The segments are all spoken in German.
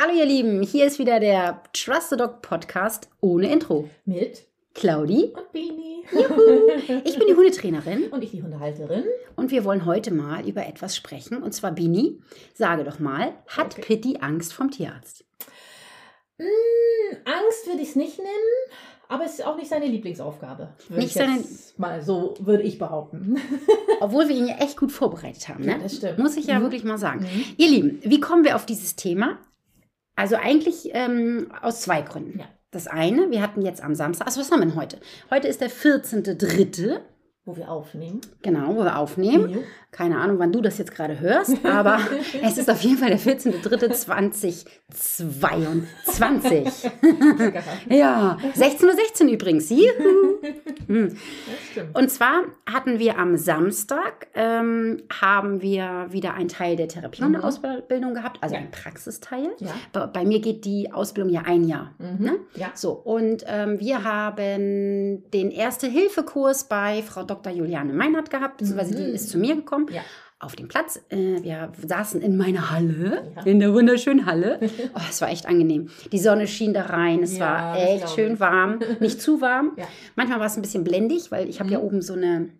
Hallo ihr Lieben, hier ist wieder der Trust the Dog Podcast ohne Intro. Mit Claudi. und Bini. Juhu. Ich bin die Hundetrainerin Und ich die Hundehalterin. und wir wollen heute mal über etwas sprechen. Und zwar Bini, sage doch mal, hat Okay. Pitti Angst vom Tierarzt? Mm, Angst würde ich es nicht nennen, aber es ist auch nicht seine Lieblingsaufgabe. Nicht ich jetzt Mal so würde ich behaupten. Obwohl wir ihn ja echt gut vorbereitet haben. Ne? Ja, das stimmt. Muss ich ja Mhm. wirklich mal sagen. Mhm. Ihr Lieben, wie kommen wir auf dieses Thema? Also eigentlich ähm, aus zwei Gründen. Ja. Das eine, wir hatten jetzt am Samstag, also was haben wir denn heute? Heute ist der 14.3., Wo wir aufnehmen. genau, wo wir aufnehmen. Jo. Keine Ahnung, wann du das jetzt gerade hörst, aber es ist auf jeden Fall der 14.3.2022. ja, 16.16 Uhr 16 übrigens. Juhu. Hm. Und zwar hatten wir am Samstag, ähm, haben wir wieder einen Teil der Therapiehundeausbildung gehabt, also Ja. ein Praxisteil. Ja. Bei, bei mir geht die Ausbildung ja ein Jahr. Mhm. Ne? Ja. So, und ähm, wir haben den Erste-Hilfe-Kurs bei Frau Dr. Juliane Meinhardt gehabt, beziehungsweise die Mhm. ist zu mir gekommen. Ja. Auf dem Platz. Äh, wir saßen in meiner Halle, Ja. in der wunderschönen Halle. Oh, es war echt angenehm. Die Sonne schien da rein, es Ja, war echt schön warm. Nicht zu warm. Ja. Manchmal war es ein bisschen blendig, weil ich habe ja Mhm. oben so eine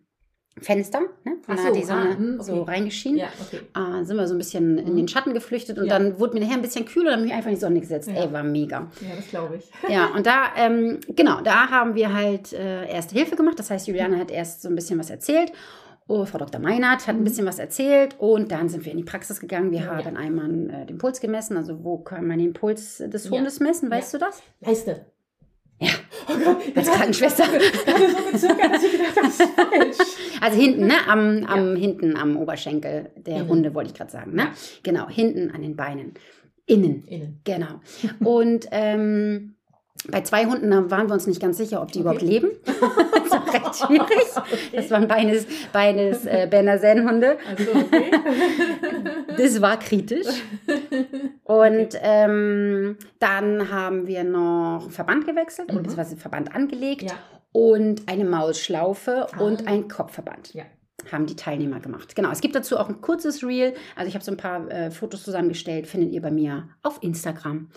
Fenster. Ne? Und Ach da so, hat die Sonne ah, so okay. reingeschienen. Ja, okay. Ah, sind wir so ein bisschen in den Schatten geflüchtet und Ja. dann wurde mir nachher ein bisschen kühler, dann habe ich einfach in die Sonne gesetzt. Ja. Ey, war mega. Ja, das glaube ich. Ja, und da, ähm, genau, da haben wir halt äh, Erste Hilfe gemacht. Das heißt, Juliane hat erst so ein bisschen was erzählt. Oh, Frau Dr. Meinert hat ein Mhm. bisschen was erzählt und dann sind wir in die Praxis gegangen. Wir Ja. haben einmal äh, den Puls gemessen. Also, wo kann man den Puls des. Hundes messen? Weißt du das? Leiste. Ja. Oh Gott, Als Krankenschwester. Ich hatte so gezögert, dass ich gedacht habe, das ist falsch. Also hinten, ne? Am, am hinten am Oberschenkel der Innen. Hunde, wollte ich gerade sagen. Ne? Ja. Genau, hinten an den Beinen. Innen. Innen. Genau. Und ähm, bei zwei Hunden waren wir uns nicht ganz sicher, ob die Okay. überhaupt leben. das war recht schwierig. Das waren beides, beides äh, Berner Sennhunde. Also, okay. Das war kritisch. Und ähm, dann haben wir noch einen Verband gewechselt, Mhm. beziehungsweise Verband angelegt Ja. und eine Maulschlaufe Ah. und ein Kopfverband. Ja. Haben die Teilnehmer gemacht. Genau, es gibt dazu auch ein kurzes Reel. Also ich habe so ein paar äh, Fotos zusammengestellt, findet ihr bei mir auf Instagram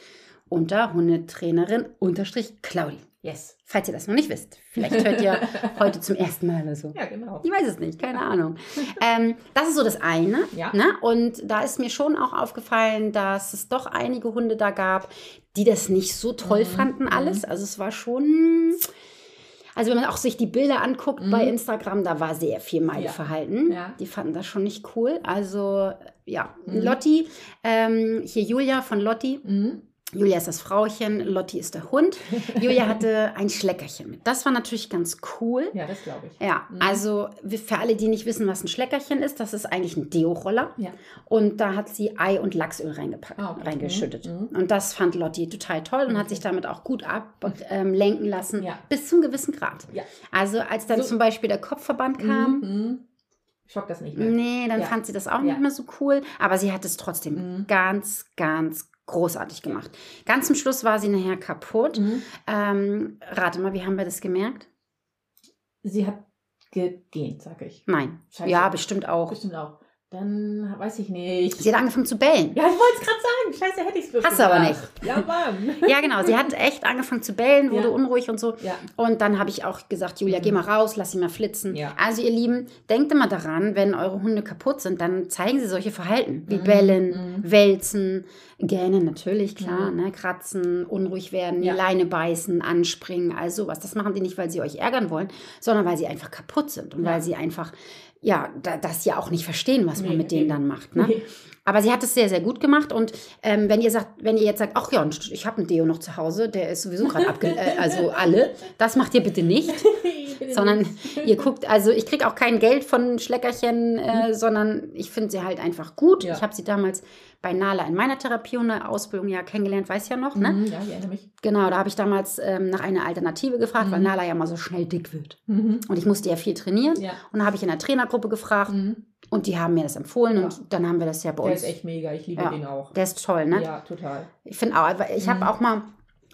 unter Hundetrainerin unterstrich Claudi. Yes. Falls ihr das noch nicht wisst. Vielleicht hört ihr heute zum ersten Mal oder so. Ja, genau. Ich weiß es nicht, keine Ahnung. Ähm, das ist so das eine. Ja. Ne? Und da ist mir schon auch aufgefallen, dass es doch einige Hunde da gab, die das nicht so toll Mhm. fanden, alles. Also es war schon. Also wenn man auch sich die Bilder anguckt bei Instagram, da war sehr viel Meideverhalten. Mhm. Ja. Die fanden das schon nicht cool. Also ja, Mhm. Lotti, ähm, hier Julia von Lotti. Mhm. Julia ist das Frauchen, Lotti ist der Hund. Julia hatte ein Schleckerchen mit. Das war natürlich ganz cool. Ja, das glaube ich. Ja, Mhm. also für alle, die nicht wissen, was ein Schleckerchen ist, das ist eigentlich ein Deo-Roller. Ja. Und da hat sie Ei und Lachsöl reingepackt, Ah, okay. reingeschüttet. Mhm, Und das fand Lotti total toll und hat sich damit auch gut ablenken ähm, lassen, Ja. bis zum gewissen Grad. Ja. Also als dann So- zum Beispiel der Kopfverband kam, Mhm. Schock das nicht mehr. nee, dann Ja. fand sie das auch Ja. nicht mehr so cool. Aber sie hat es trotzdem Mhm. ganz, ganz großartig gemacht. Ganz zum Schluss war sie nachher kaputt. Mhm. Ähm, rate mal, wie haben wir das gemerkt? Sie hat gegähnt, sag ich. Nein. Scheiße. Ja, bestimmt auch. Bestimmt auch. Dann weiß ich nicht. Sie hat angefangen zu bellen. ja, ich wollte es gerade sagen. Scheiße, hätte ich es Hast du aber nicht. Ja, Mann. Ja, genau. Sie hat echt angefangen zu bellen, wurde Ja. unruhig und so. Ja. Und dann habe ich auch gesagt, Julia, Mhm. geh mal raus, lass sie mal flitzen. Ja. Also ihr Lieben, denkt immer daran, wenn eure Hunde kaputt sind, dann zeigen sie solche Verhalten wie Mhm. Bellen, Mhm. Wälzen, Gähnen natürlich, klar, Mhm. ne? kratzen, unruhig werden, die Leine beißen, anspringen, all sowas. Das machen die nicht, weil sie euch ärgern wollen, sondern weil sie einfach kaputt sind und weil sie einfach, ja, da, dass sie auch nicht verstehen, was man Nee, mit denen dann macht. Ne? Nee. Aber sie hat es sehr, sehr gut gemacht. Und ähm, wenn ihr sagt, wenn ihr jetzt sagt, ach ja, ich habe einen Deo noch zu Hause, der ist sowieso gerade abge... äh, also alle, das macht ihr bitte nicht. sondern ihr guckt, also ich kriege auch kein Geld von Schleckerchen, äh, sondern ich finde sie halt einfach gut. Mhm. Ja. Ich habe sie damals bei Nala in meiner Therapie und der Ausbildung ja kennengelernt, weiß ja noch, ne? Mhm, Ja, ich erinnere mich. Genau, da habe ich damals ähm, nach einer Alternative gefragt, weil Mhm. Nala ja mal so schnell dick wird. Mhm. Und ich musste ja viel trainieren. Ja. Und da habe ich in der Trainergruppe gefragt Mhm. und die haben mir das empfohlen Ja. und dann haben wir das ja bei Der uns. ist echt mega. Ich liebe Ja. den auch. Der ist toll, ne? Ja, total. Ich finde auch, ich habe Mhm. auch mal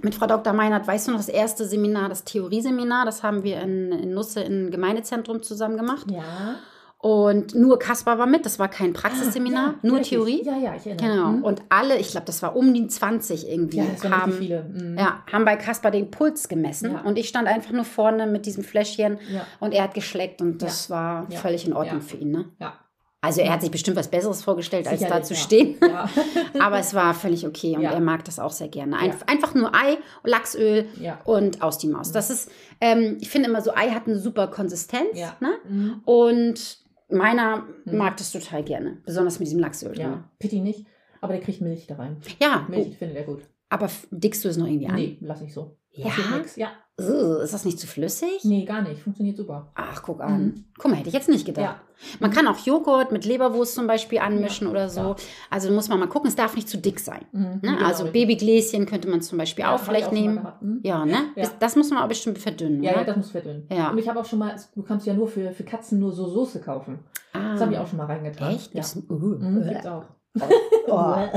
mit Frau Dr. Meinert, weißt du noch, das erste Seminar, das Theorieseminar, das haben wir in, in Nusse im Gemeindezentrum zusammen gemacht. Ja. Und nur Kaspar war mit, das war kein Praxisseminar, Ah, Ja, nur. Theorie. Ja, ja, ich erinnere. Genau. Mhm. Und alle, ich glaube, das war um die 20 irgendwie, ja, haben, viele. Mhm. ja, haben bei Kaspar den Puls gemessen. Ja. Und ich stand einfach nur vorne mit diesem Fläschchen und er hat geschleckt und das war völlig in Ordnung für ihn. Ne? Ja. Also er hat sich bestimmt was Besseres vorgestellt, als da zu ja. stehen. Ja. Aber es war völlig okay und Ja. er mag das auch sehr gerne. Ein, Ja. Einfach nur Ei, Lachsöl und aus die Maus. Das ist, ähm, ich finde immer so, Ei hat eine super Konsistenz. Ne? Mhm. Und meiner Mhm. mag das total gerne. Besonders mit diesem Lachsöl ja. Pitti nicht. Aber der kriegt Milch da rein. Ja, oh, Milch findet er gut. aber dickst du es noch irgendwie an? Nee, lass ich so. Ja? Ja. Ugh, ist das nicht zu flüssig? Nee, gar nicht. Funktioniert super. Ach, guck an. Mhm. Guck mal, hätte ich jetzt nicht gedacht. Ja. Man kann auch Joghurt mit Leberwurst zum Beispiel anmischen Ja, oder so. ja. Also muss man mal gucken, es darf nicht zu dick sein. Mhm. Ne? Genau, also richtig. Babygläschen könnte man zum Beispiel Ja, auch vielleicht mal nehmen. Mhm. Ja, ne? Ja. Das, das muss man aber bestimmt verdünnen. Ja, ne? ja, das muss verdünnen. Ja. Und ich habe auch schon mal, du kannst ja nur für, für Katzen nur so Soße kaufen. ah, Das habe ich auch schon mal reingetan. Echt? Ja. Das, uh, Mhm, gibt's auch. oh, oh,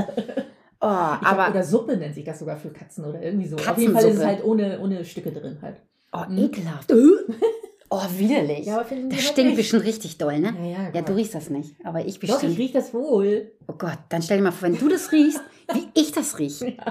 Ich aber glaub, oder Suppe nennt sich das sogar für Katzen oder irgendwie so. Auf jeden Fall ist es halt ohne, ohne Stücke drin halt. oh, Mhm. ekelhaft. oh, widerlich. die das stinkt bestimmt richtig doll, ne? Ja, ja, Ja, du riechst das nicht, aber ich Doch, ich bestimmt. rieche das wohl. oh Gott, dann stell dir mal vor, wenn du das riechst, wie ich das rieche.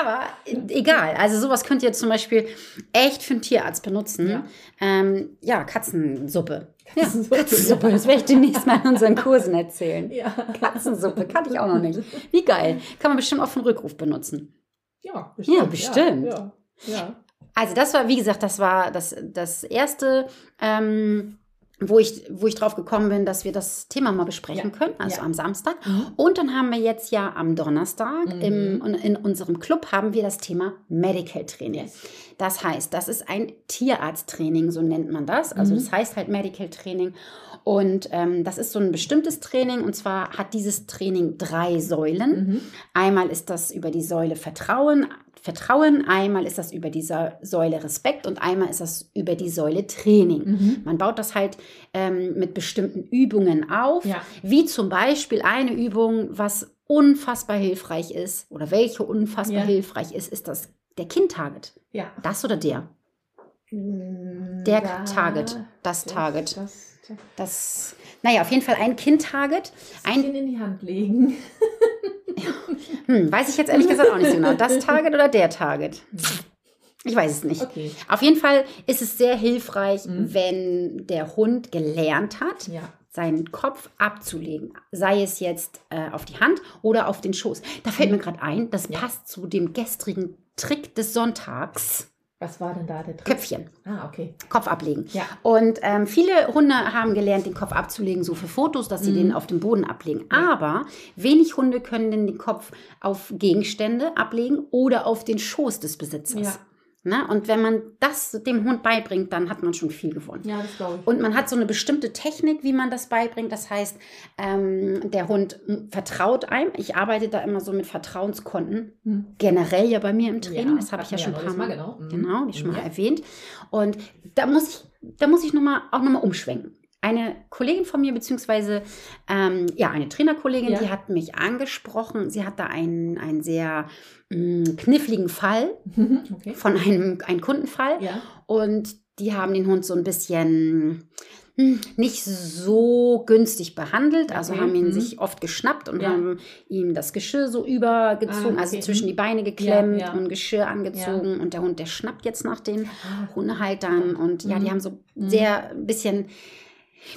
Aber äh, egal, also sowas könnt ihr zum Beispiel echt für einen Tierarzt benutzen. Ja. Ähm, ja Katzensuppe. Ja, Katzensuppe, Katzensuppe, ja. das werde ich demnächst mal in unseren Kursen erzählen. Ja. Katzensuppe, kannte ich auch noch nicht. Wie geil. Kann man bestimmt auch für einen Rückruf benutzen. Ja, Ja, bestimmt. Ja, ja. Also das war, wie gesagt, das war das, das erste, ähm, wo, ich, wo ich drauf gekommen bin, dass wir das Thema mal besprechen Ja. können, also Ja. am Samstag. Mhm. Und dann haben wir jetzt ja am Donnerstag Mhm. im, in unserem Club haben wir das Thema Medical Training. Yes. Das heißt, das ist ein Tierarzttraining, so nennt man das. Also Mhm. das heißt halt Medical Training. Und ähm, das ist so ein bestimmtes Training. Und zwar hat dieses Training drei Säulen. Mhm. Einmal ist das über die Säule Vertrauen, Vertrauen, einmal ist das über die Sa- Säule Respekt und einmal ist das über die Säule Training. Mhm. Man baut das halt ähm, mit bestimmten Übungen auf, Ja. wie zum Beispiel eine Übung, was unfassbar hilfreich ist oder welche unfassbar Ja. hilfreich ist, ist das der Kind-Target. Ja. Das oder der? Der Der Target, das Target. Das, naja, auf jeden Fall ein Kind-Target. Ein Ein, in die Hand legen. hm, weiß ich jetzt ehrlich gesagt auch nicht so genau. Das Target oder der Target? Ich weiß es nicht. Okay. Auf jeden Fall ist es sehr hilfreich, Mhm. wenn der Hund gelernt hat, Ja. seinen Kopf abzulegen. Sei es jetzt äh, auf die Hand oder auf den Schoß. Da fällt Mhm. mir gerade ein, das Ja. passt zu dem gestrigen Trick des Sonntags. Was war denn da der Trick? Köpfchen, Ah, okay. Kopf ablegen. Ja. Und ähm, viele Hunde haben gelernt, den Kopf abzulegen, so für Fotos, dass sie Mhm. den auf dem Boden ablegen. Ja. Aber wenig Hunde können den Kopf auf Gegenstände ablegen oder auf den Schoß des Besitzers. Ja. Ne? Und wenn man das dem Hund beibringt, dann hat man schon viel gewonnen. Ja, das glaube ich. Und man hat so eine bestimmte Technik, wie man das beibringt. Das heißt, ähm, der Hund vertraut einem. Ich arbeite da immer so mit Vertrauenskonten. Hm. Generell ja bei mir im Training. Ja, das habe ich ja schon ein paar Mal, mal, genau. Mhm. genau, wie schon mal Ja. erwähnt. Und da muss ich, da muss ich noch mal, auch nochmal umschwenken. Eine Kollegin von mir, beziehungsweise ähm, ja, eine Trainerkollegin, Ja. die hat mich angesprochen. Sie hat da einen, einen sehr mh, kniffligen Fall okay. von einem, einem Kundenfall. Ja. Und die haben den Hund so ein bisschen hm, nicht so günstig behandelt. Also Okay, haben ihn mhm. sich oft geschnappt und Ja. haben ihm das Geschirr so übergezogen, Ah, also okay, zwischen mhm. die Beine geklemmt und Geschirr angezogen. Und der Hund, der schnappt jetzt nach den Hundehaltern. Und ja, die Mhm. haben so Mhm. sehr ein bisschen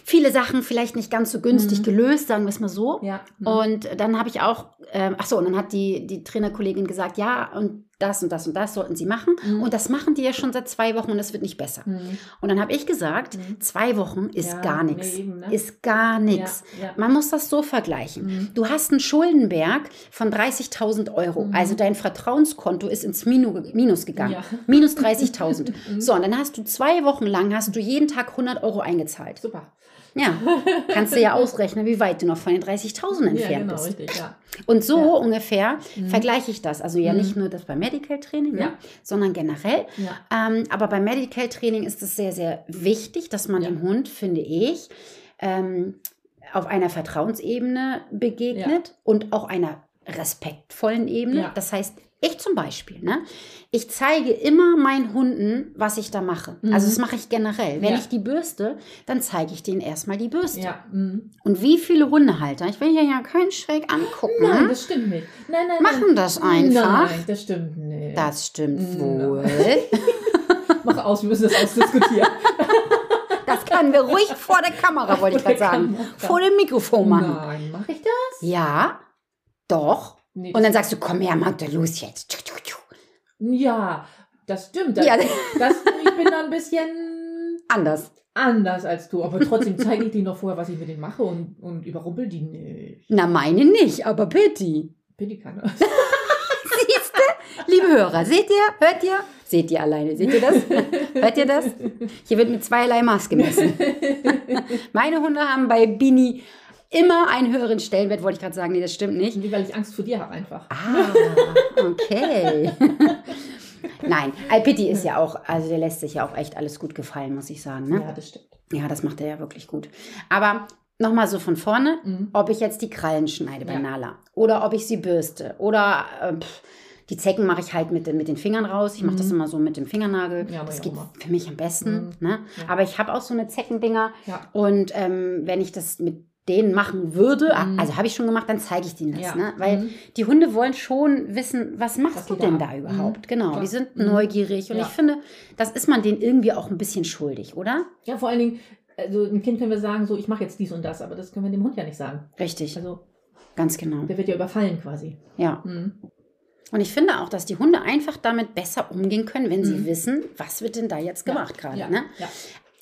viele Sachen vielleicht nicht ganz so günstig Mhm. gelöst, sagen wir es mal so. Ja. Mhm. Und dann habe ich auch, ähm, ach so, und dann hat die, die Trainerkollegin gesagt, ja, und das und das und das sollten sie machen. Mhm. Und das machen die ja schon seit zwei Wochen und es wird nicht besser. Mhm. Und dann habe ich gesagt, Mhm. zwei Wochen ist Ja, gar nichts. nee, ne? Ist gar nichts. Ja, ja. Man muss das so vergleichen. Mhm. Du hast einen Schuldenberg von 30.000 Euro. Mhm. Also dein Vertrauenskonto ist ins Minu, Minus gegangen. Minus 30.000. Mhm. So, und dann hast du zwei Wochen lang, hast du jeden Tag 100 Euro eingezahlt. Super. Ja, kannst du ja ausrechnen, wie weit du noch von den 30.000 Ja, entfernt genau, bist. richtig, ja. Und so Ja. ungefähr Mhm. vergleiche ich das. Also ja Mhm. nicht nur das beim Medical Training, ne, Ja. sondern generell. Ja. Ähm, aber beim Medical Training ist es sehr, sehr wichtig, dass man Ja. dem Hund, finde ich, ähm, auf einer Vertrauensebene begegnet und auch einer respektvollen Ebene. Ja. Das heißt, ich zum Beispiel, ne? Ich zeige immer meinen Hunden, was ich da mache. Mhm. Also das mache ich generell. Wenn Ja. ich die bürste, dann zeige ich denen erstmal die Bürste. Ja. Mhm. Und wie viele Hundehalter, ich will hier ja keinen schräg angucken, Nein, das stimmt nicht. Nein, nein, machen nein. das einfach. Nein, das stimmt nicht. Das stimmt wohl. Mach aus, wir müssen das ausdiskutieren. Das können wir ruhig vor der Kamera, wollte ich gerade sagen. Vor dem Mikrofon machen. Nein, mach ich das? Ja, doch. Nee, Und dann sagst du, komm her, Magda, los jetzt. Ja, das stimmt. Das, Ja. das, ich bin da ein bisschen Anders. anders als du. Aber trotzdem zeige ich dir noch vorher, was ich mit denen mache und, und überrumpel die nicht. Na, meine nicht, aber bitte. Bin die keine. Siehst du? Liebe Hörer, seht ihr? Hört ihr? Seht ihr alleine? Seht ihr das? Hört ihr das? Hier wird mit zweierlei Maß gemessen. Meine Hunde haben bei Bini immer einen höheren Stellenwert, wollte ich gerade sagen. Nee, das stimmt nicht. Nee, weil ich Angst vor dir habe einfach. Ah, okay. Nein, Alpiti ist ja auch, also der lässt sich ja auch echt alles gut gefallen, muss ich sagen. Ne? Ja, das stimmt. Ja, das macht er ja wirklich gut. Aber nochmal so von vorne, Mhm. ob ich jetzt die Krallen schneide bei Ja. Nala oder ob ich sie bürste oder äh, pff, die Zecken mache ich halt mit, den- mit den Fingern raus. Ich mache das immer so mit dem Fingernagel. Mhm. Ja, das geht für mich am besten. Mhm. Ne? Ja. Aber ich habe auch so eine Zeckendinger und ähm, wenn ich das mit denen machen würde, Mhm. also habe ich schon gemacht, dann zeige ich denen das. Ja. Ne? Weil Mhm. die Hunde wollen schon wissen, was machst du denn da da überhaupt? Mhm. Genau, Klar. die sind Mhm. neugierig und Ja. ich finde, das ist man denen irgendwie auch ein bisschen schuldig, oder? Ja, vor allen Dingen, also ein Kind können wir sagen, so, ich mache jetzt dies und das, aber das können wir dem Hund ja nicht sagen. Richtig, Also, ganz genau. der wird ja überfallen quasi. Ja. Mhm. Und ich finde auch, dass die Hunde einfach damit besser umgehen können, wenn sie Mhm. wissen, was wird denn da jetzt gemacht gerade. Ja. Ne? Ja.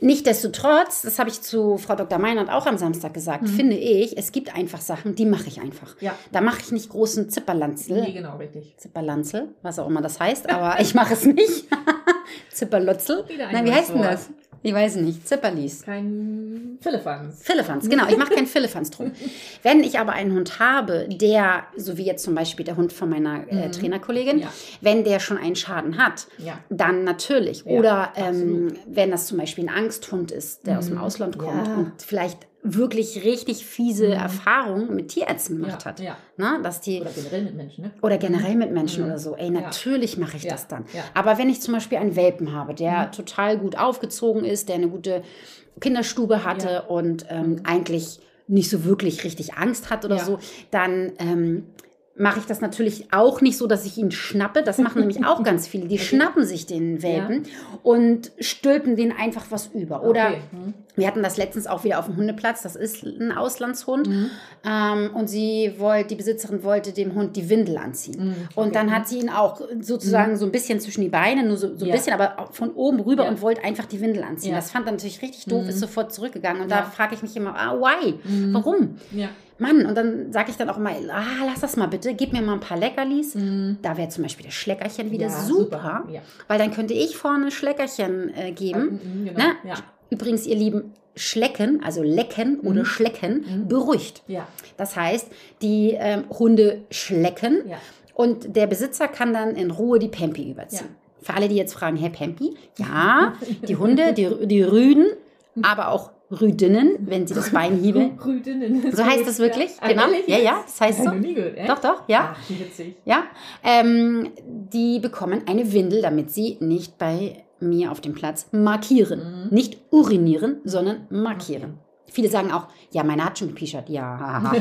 Nichtsdestotrotz, das habe ich zu Frau Dr. Meinert auch am Samstag gesagt, Mhm. finde ich, es gibt einfach Sachen, die mache ich einfach. Ja. Da mache ich nicht großen Zipperlanzel. Nee, genau, richtig. Zipperlanzel, was auch immer das heißt, aber ich mache es nicht. Zipperlotzel. Nein, wie heißt denn das? Ich weiß nicht. Zipperlis. Kein Philippans. Philippans, genau. Ich mache keinen Philippans drum. Wenn ich aber einen Hund habe, der, so wie jetzt zum Beispiel der Hund von meiner äh, Mhm. Trainerkollegin, Ja. wenn der schon einen Schaden hat, Ja. dann natürlich. Ja, Oder ähm, wenn das zum Beispiel ein Angsthund ist, der aus dem Mhm. Ausland kommt und vielleicht wirklich richtig fiese Mhm. Erfahrungen mit Tierärzten gemacht Ja, hat. ja. Na, dass die, Oder generell mit Menschen, ne? oder generell mit Menschen Mhm. oder so. Ey, Ja. natürlich mache ich Ja, das dann. ja. Aber wenn ich zum Beispiel einen Welpen habe, der Mhm. total gut aufgezogen ist, der eine gute Kinderstube hatte Ja. und ähm, Mhm. eigentlich nicht so wirklich richtig Angst hat oder Ja. so, dann ähm, mache ich das natürlich auch nicht so, dass ich ihn schnappe. Das machen nämlich auch ganz viele. Die Okay. schnappen sich den Welpen und stülpen den einfach was über. Oder Okay. Mhm. wir hatten das letztens auch wieder auf dem Hundeplatz. Das ist ein Auslandshund. Mhm. Ähm, und sie wollte, die Besitzerin wollte dem Hund die Windel anziehen. Mhm. Und Okay. dann hat sie ihn auch sozusagen so ein bisschen zwischen die Beine, nur so, so ein Ja. bisschen, aber von oben rüber Ja. und wollte einfach die Windel anziehen. Ja. Das fand er natürlich richtig doof, Mhm. ist sofort zurückgegangen. Und da Ja. frage ich mich immer, ah, why? Mhm. Warum? Ja. Mann, und dann sage ich dann auch mal, ah, lass das mal bitte, gib mir mal ein paar Leckerlis. Mhm. Da wäre zum Beispiel das Schleckerchen wieder Ja, super, Ja. weil dann könnte ich vorne Schleckerchen äh, geben. Mhm, genau. Ne? Ja. Übrigens, ihr Lieben, Schlecken, also lecken oder schlecken, Mhm. beruhigt. Das heißt, die ähm, Hunde schlecken und der Besitzer kann dann in Ruhe die Pempi überziehen. Für alle, die jetzt fragen, Herr Pempi, ja, die Hunde, die, die Rüden, aber auch Rüdinnen, wenn sie das Bein hieben. Rüdinnen. So heißt das wirklich? Ja. Genau. Ja, ja, das heißt so. Doch, doch, ja. Witzig. Ja, ähm, die bekommen eine Windel, damit sie nicht bei mir auf dem Platz markieren. Mhm. Nicht urinieren, sondern markieren. Viele sagen auch, ja, meine hat schon gepischert. Ja,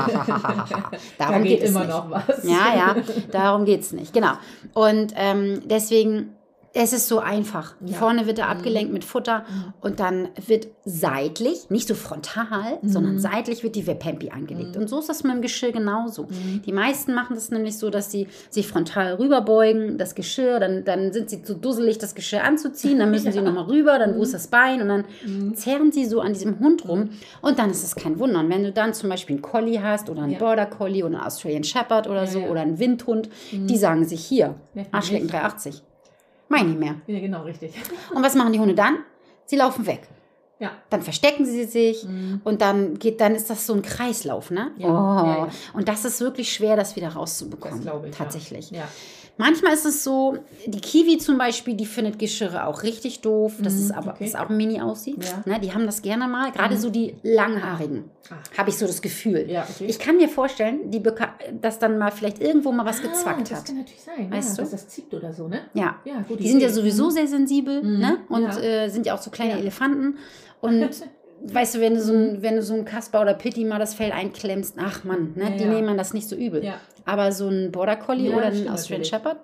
da darum geht, geht, es immer nicht. noch was. Ja, ja, darum geht es nicht. Genau. Und ähm, deswegen, es ist so einfach. Ja. Vorne wird er Mhm. abgelenkt mit Futter Mhm. und dann wird seitlich, nicht so frontal, sondern Mhm. seitlich wird die Wepempi angelegt. Mhm. Und so ist das mit dem Geschirr genauso. Mhm. Die meisten machen das nämlich so, dass sie sich frontal rüberbeugen, das Geschirr, dann, dann sind sie zu dusselig, das Geschirr anzuziehen, dann müssen sie Ja. nochmal rüber, dann Mhm. wo ist das Bein und dann Mhm. zerren sie so an diesem Hund rum und dann ist es kein Wunder. Und wenn du dann zum Beispiel einen Collie hast oder einen Ja. Border Collie oder einen Australian Shepherd oder so oder einen Windhund, Mhm. die sagen sich hier, Arschlecken nicht. 380. Meine ich mehr. Ja, genau, richtig. Und was machen die Hunde dann? Sie laufen weg. Ja. Dann verstecken sie sich Mhm. und dann geht, dann ist das so ein Kreislauf, ne? Ja, Oh. ja, ja. Und das ist wirklich schwer, das wieder Das rauszubekommen. glaube ich. Tatsächlich. Ja. Manchmal ist es so, die Kiwi zum Beispiel, die findet Geschirre auch richtig doof. Das ist aber okay. das auch mini aussieht. Ja. Ne, die haben das gerne mal. Gerade so die langhaarigen, Ah. habe ich so das Gefühl. Ja, okay. Ich kann mir vorstellen, die beka- dass dann mal vielleicht irgendwo mal was gezwackt ah, das hat. kann natürlich sein, Weißt ja, du? dass das zieht oder so, ne? Ja. Ja, gut. Die sind ja sowieso Mhm. sehr sensibel Mhm. ne? und äh, sind ja auch so kleine. Elefanten. Und weißt du, wenn du so ein, wenn du so ein Kasper oder Pitti mal das Fell einklemmst, ach Mann, ne? Ja, die ja. nehmen das nicht so übel. Ja. Aber so ein Border Collie oder ein Australian. Shepherd,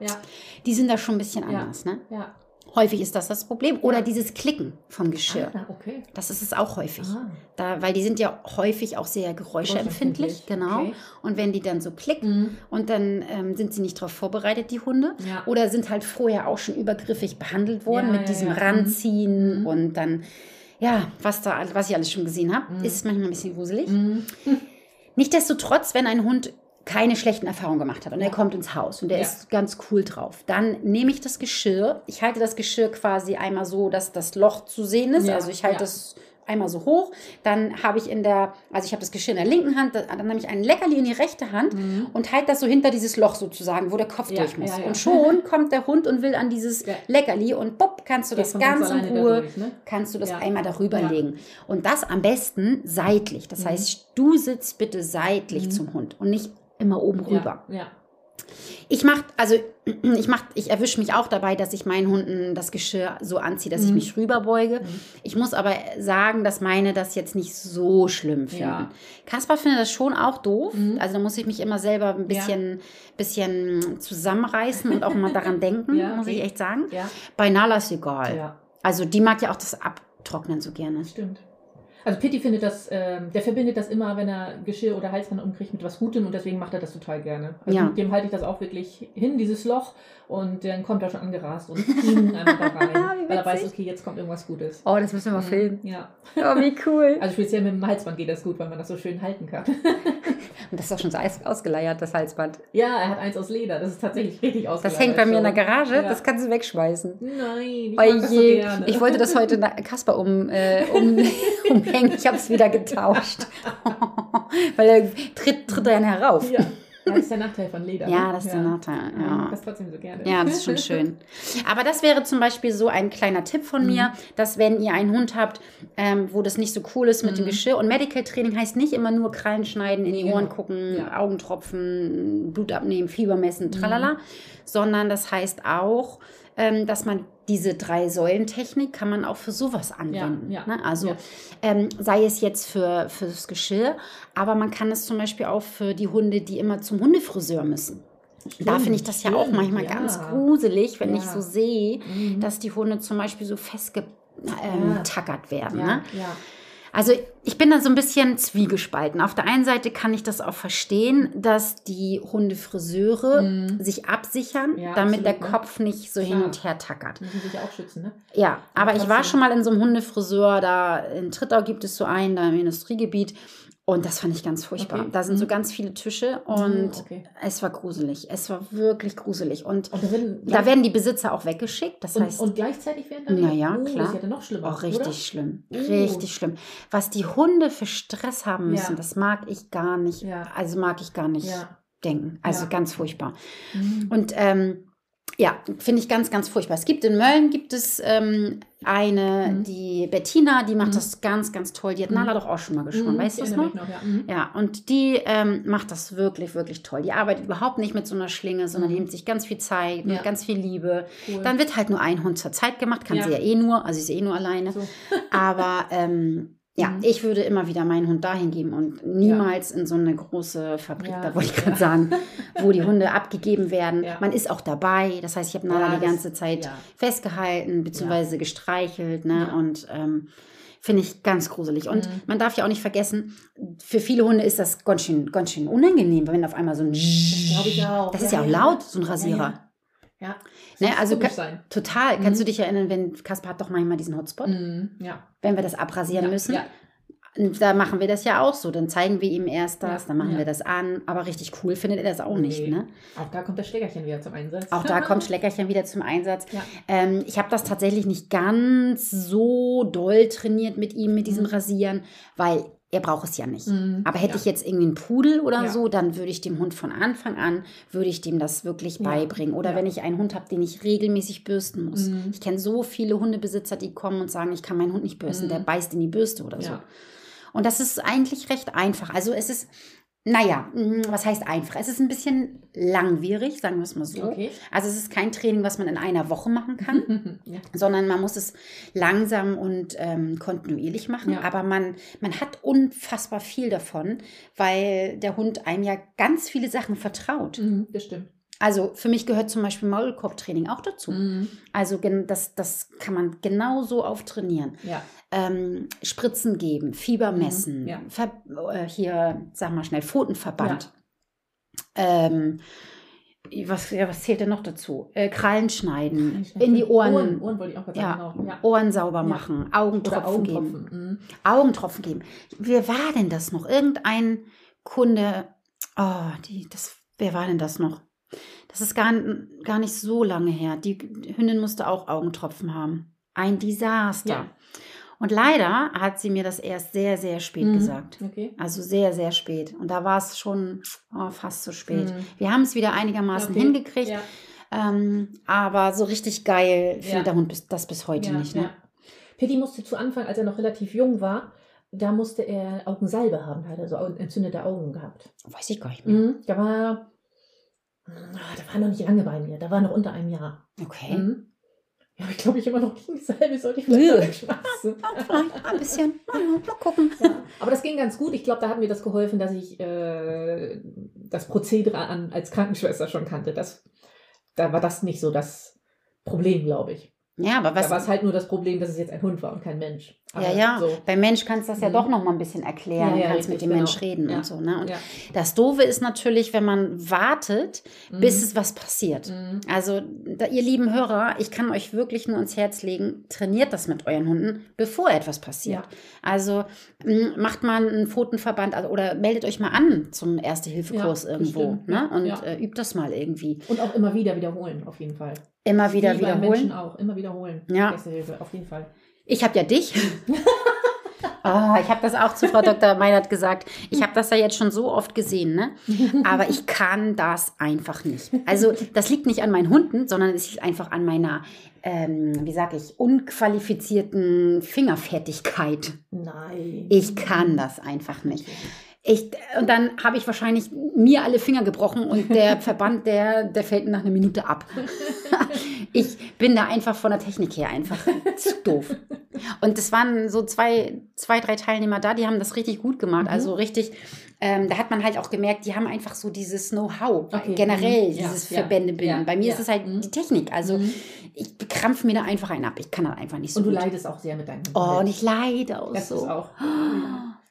die sind da schon ein bisschen anders. Ne? ja. Häufig ist das das Problem. Oder dieses Klicken vom Geschirr. Ah, okay. Das ist es auch häufig. Ah. Da, weil die sind ja häufig auch sehr geräuscheempfindlich. Geräuschempfindlich, Genau. okay. Und wenn die dann so klicken Mhm. und dann ähm, sind sie nicht darauf vorbereitet, die Hunde. Oder sind halt vorher auch schon übergriffig behandelt worden mit diesem ja. Ranziehen Mhm. und dann, ja, was da, was ich alles schon gesehen habe, ist manchmal ein bisschen gruselig. Mhm. Nichtsdestotrotz, wenn ein Hund keine schlechten Erfahrungen gemacht hat und er Ja. kommt ins Haus und der Ja. ist ganz cool drauf, dann nehme ich das Geschirr. Ich halte das Geschirr quasi einmal so, dass das Loch zu sehen ist. Ja, Also ich halte ja. Einmal so hoch. Dann habe ich in der, also ich habe das Geschirr in der linken Hand, dann nehme ich ein Leckerli in die rechte Hand und halte das so hinter dieses Loch sozusagen, wo der Kopf Mhm. Ja, durch muss. ja, ja. Und schon kommt der Hund und will an dieses. Leckerli und bupp, kannst du das ganz in Ruhe, durch, ne? kannst du das einmal darüber legen. Und das am besten seitlich. Das heißt, du sitzt bitte seitlich zum Hund und nicht immer oben rüber. Ja. Ich mach, also ich mach, ich erwische mich auch dabei, dass ich meinen Hunden das Geschirr so anziehe, dass ich Mhm. mich rüberbeuge. Ich muss aber sagen, dass meine das jetzt nicht so schlimm finden. Ja. Mhm. Kaspar findet das schon auch doof. Also da muss ich mich immer selber ein bisschen, bisschen zusammenreißen und auch mal daran denken, Ja, muss ich echt sagen. Ja. Bei Nala ist egal. Ja. Also die mag ja auch das Abtrocknen so gerne. Stimmt. Also Pitti findet das, ähm, der verbindet das immer, wenn er Geschirr oder Halsband umkriegt, mit was Gutem und deswegen macht er das total gerne. Also Ja. dem halte ich das auch wirklich hin, dieses Loch, und dann kommt er schon angerast und ging einfach da rein, weil er weiß, okay, jetzt kommt irgendwas Gutes. Oh, das müssen wir mal filmen. Ja. Oh, wie cool. Also speziell mit dem Halsband geht das gut, weil man das so schön halten kann. Und das ist auch schon so ausgeleiert, das Halsband. ja, er hat eins aus Leder, das ist tatsächlich richtig ausgeleiert. Das hängt bei mir in der schon. Garage, Ja. das kannst du wegschmeißen. Nein, ich das so Oje, gerne. ich wollte das heute Kasper um, äh, um, umhängen. Ich habe es wieder getauscht. Weil er tritt, tritt dann herauf. Ja, das ist der Nachteil von Leder. Ja, ne? das ist der Nachteil, ja. das trotzdem so gerne. Ja, das ist schon schön. Aber das wäre zum Beispiel so ein kleiner Tipp von mir, dass wenn ihr einen Hund habt, ähm, wo das nicht so cool ist mit dem Geschirr und Medical Training heißt nicht immer nur Krallen schneiden, in die Genau. Ohren gucken, Ja. Augentropfen, Blut abnehmen, Fieber messen, tralala, sondern das heißt auch, ähm, dass man diese drei Säulentechnik kann man auch für sowas anwenden. ja. Ne? Also Ja. ähm, sei es jetzt für fürs Geschirr, aber man kann es zum Beispiel auch für die Hunde, die immer zum Hundefriseur müssen. da finde ich das ja auch stimmt, manchmal ja. ganz gruselig, wenn ich Ja. so sehe, Mhm. dass die Hunde zum Beispiel so festgetackert werden. Ja, Ne? ja. Also ich bin da so ein bisschen zwiegespalten. Auf der einen Seite kann ich das auch verstehen, dass die Hundefriseure sich absichern, Mhm. Ja, damit der absolut, ne? Kopf nicht so hin Klar. und her tackert. Müssen sich ja auch schützen, ne? Ja, aber ich war schon mal in so einem Hundefriseur, da in Trittau gibt es so einen, da im Industriegebiet. Und das fand ich ganz furchtbar. Okay. Da sind so Mhm. ganz viele Tische und okay. es war gruselig. Es war wirklich gruselig. Und Und da werden, da werden die Besitzer auch weggeschickt. Das und, heißt, und gleichzeitig werden dann Na ja, oh, klar. Das ja noch schlimmer. auch richtig Oder? schlimm. Oh. Richtig schlimm. Was die Hunde für Stress haben müssen, Ja. das mag ich gar nicht. Ja. Also mag ich gar nicht denken. Also ganz furchtbar. Mhm. Und ähm, ja, finde ich ganz, ganz furchtbar. Es gibt in Mölln gibt es ähm, eine, Mhm. die Bettina, die macht Mhm. das ganz, ganz toll. Die hat Mhm. Nala doch auch schon mal geschoren, Mhm, weißt du das noch? noch, ja. Mhm. Ja, und die ähm, macht das wirklich, wirklich toll. Die arbeitet überhaupt nicht mit so einer Schlinge, sondern nimmt sich ganz viel Zeit, mit Ja. ganz viel Liebe. Cool. Dann wird halt nur ein Hund zur Zeit gemacht, kann Ja. sie ja eh nur, also sie ist eh nur alleine. So. Aber ähm, ja, Mhm. ich würde immer wieder meinen Hund dahin geben und niemals in so eine große Fabrik, Ja. da wollte ich gerade Ja. sagen, wo die Hunde abgegeben werden. Ja. Man ist auch dabei. Das heißt, ich habe Nala Ja, die das- ganze Zeit ja. festgehalten bzw. gestreichelt. Ne? Ja. Und ähm, finde ich ganz gruselig. Und Mhm. man darf ja auch nicht vergessen, für viele Hunde ist das ganz schön, ganz schön unangenehm, wenn auf einmal so ein Glaube ich auch. Das ist ja auch laut, so ein Rasierer. Ja. Ne, also sein. Total. Kannst du dich erinnern, wenn Kaspar hat doch manchmal diesen Hotspot, Mhm. Ja. wenn wir das abrasieren ja. müssen? Ja. Da machen wir das ja auch so. Dann zeigen wir ihm erst das, Ja, dann machen wir das an. Aber richtig cool findet er das auch nicht. Nee. Ne? Auch da kommt das Schlägerchen wieder zum Einsatz. Auch da kommt Schleckerchen wieder zum Einsatz. Ja. Ähm, ich habe das tatsächlich nicht ganz so doll trainiert mit ihm, mit diesem Mhm. Rasieren, weil der braucht es ja nicht. Mhm. Aber hätte Ja. ich jetzt irgendwie einen Pudel oder Ja. so, dann würde ich dem Hund von Anfang an, würde ich dem das wirklich Ja. beibringen. Oder wenn ich einen Hund habe, den ich regelmäßig bürsten muss. Mhm. Ich kenne so viele Hundebesitzer, die kommen und sagen, ich kann meinen Hund nicht bürsten, Mhm. der beißt in die Bürste oder so. Und das ist eigentlich recht einfach. Also es ist, naja, mh, was heißt einfach? Es ist ein bisschen langwierig, sagen wir es mal so. Okay. Also es ist kein Training, was man in einer Woche machen kann ja. sondern man muss es langsam und ähm, kontinuierlich machen. Ja. Aber man, man hat unfassbar viel davon, weil der Hund einem ja ganz viele Sachen vertraut. Mhm, das stimmt. Also für mich gehört zum Beispiel Maulkorbtraining auch dazu. Mhm. Also das, das kann man genauso auftrainieren. Ja. Ähm, Spritzen geben, Fieber messen, Mhm, ja. Äh, hier, sag mal schnell, Pfotenverband. Ähm, was, ja, was zählt denn noch dazu? Äh, Krallen schneiden, in die Ohren, Ohren, Ohren wollte ich auch ja, sagen. Genau. Ja. Ohren sauber Ja. machen, Oder Augentropfen geben. Augentropfen. Mhm. Augentropfen geben. Wer war denn das noch? Irgendein Kunde, oh, die, das, wer war denn das noch? Das ist gar, gar nicht so lange her. Die Hündin musste auch Augentropfen haben. Ein Desaster. Ja. Und leider hat sie mir das erst sehr, sehr spät Mhm. gesagt. Okay. Also sehr, sehr spät. Und da war es schon oh, fast zu spät. Mhm. Wir haben es wieder einigermaßen Okay. hingekriegt. Ja. Ähm, aber so richtig geil findet Ja. der Hund bis, das bis heute ja, nicht. Ne? Pitti musste zu Anfang, als er noch relativ jung war, da musste er Augensalbe haben, hat er so Au- entzündete Augen gehabt. Weiß ich gar nicht mehr. Mhm. Da war, da war noch nicht lange bei mir, da war noch unter einem Jahr. Okay. Mhm. Ja, aber ich glaube, ich immer noch gegen die Salbe sollte ich vielleicht. Ja, vielleicht ein bisschen. Mal gucken. Ja, aber das ging ganz gut. Ich glaube, da hat mir das geholfen, dass ich äh, das Prozedere an, als Krankenschwester schon kannte. Das, da war das nicht so das Problem, glaube ich. Ja, aber da war es was. halt nur das Problem, dass es jetzt ein Hund war und kein Mensch. Ja, ja. So. Beim Mensch kannst du das ja Mhm. doch noch mal ein bisschen erklären. Ja, ja, kannst mit dem Mensch genau. reden Ja. und so. Ne? Und Ja. das Doofe ist natürlich, wenn man wartet, bis Mhm. es was passiert. Mhm. Also, da, ihr lieben Hörer, ich kann euch wirklich nur ans Herz legen, trainiert das mit euren Hunden, bevor etwas passiert. Also macht mal einen Pfotenverband also, oder meldet euch mal an zum Erste-Hilfe-Kurs irgendwo ne? Und. Äh, übt das mal irgendwie. Und auch immer wieder wiederholen, auf jeden Fall. Immer wieder Wie wiederholen. Menschen auch, immer wiederholen. Ja. Erste Hilfe, auf jeden Fall. Ich habe ja dich. Ah, ich habe das auch zu Frau Dr. Meinert gesagt. Ich habe das ja jetzt schon so oft gesehen, ne? Aber ich kann das einfach nicht. Also das liegt nicht an meinen Hunden, sondern es liegt einfach an meiner, ähm, wie sage ich, unqualifizierten Fingerfertigkeit. Nein. Ich kann das einfach nicht. Ich, und dann habe ich wahrscheinlich mir alle Finger gebrochen und der Verband, der, der fällt nach einer Minute ab. ich bin da einfach von der Technik her einfach zu doof. Und es waren so zwei, zwei, drei Teilnehmer da, die haben das richtig gut gemacht. Mhm. Also richtig, ähm, da hat man halt auch gemerkt, die haben einfach so dieses Know-how, Okay. generell Mhm. Dieses ja, Verbände bilden. ja, Bei mir ja. ist es halt Mhm. die Technik. Also Mhm. ich krampf mir da einfach einen ab. Ich kann das einfach nicht so Und du gut. leidest auch sehr mit deinem. Oh, und ich leide auch Das so. ist auch.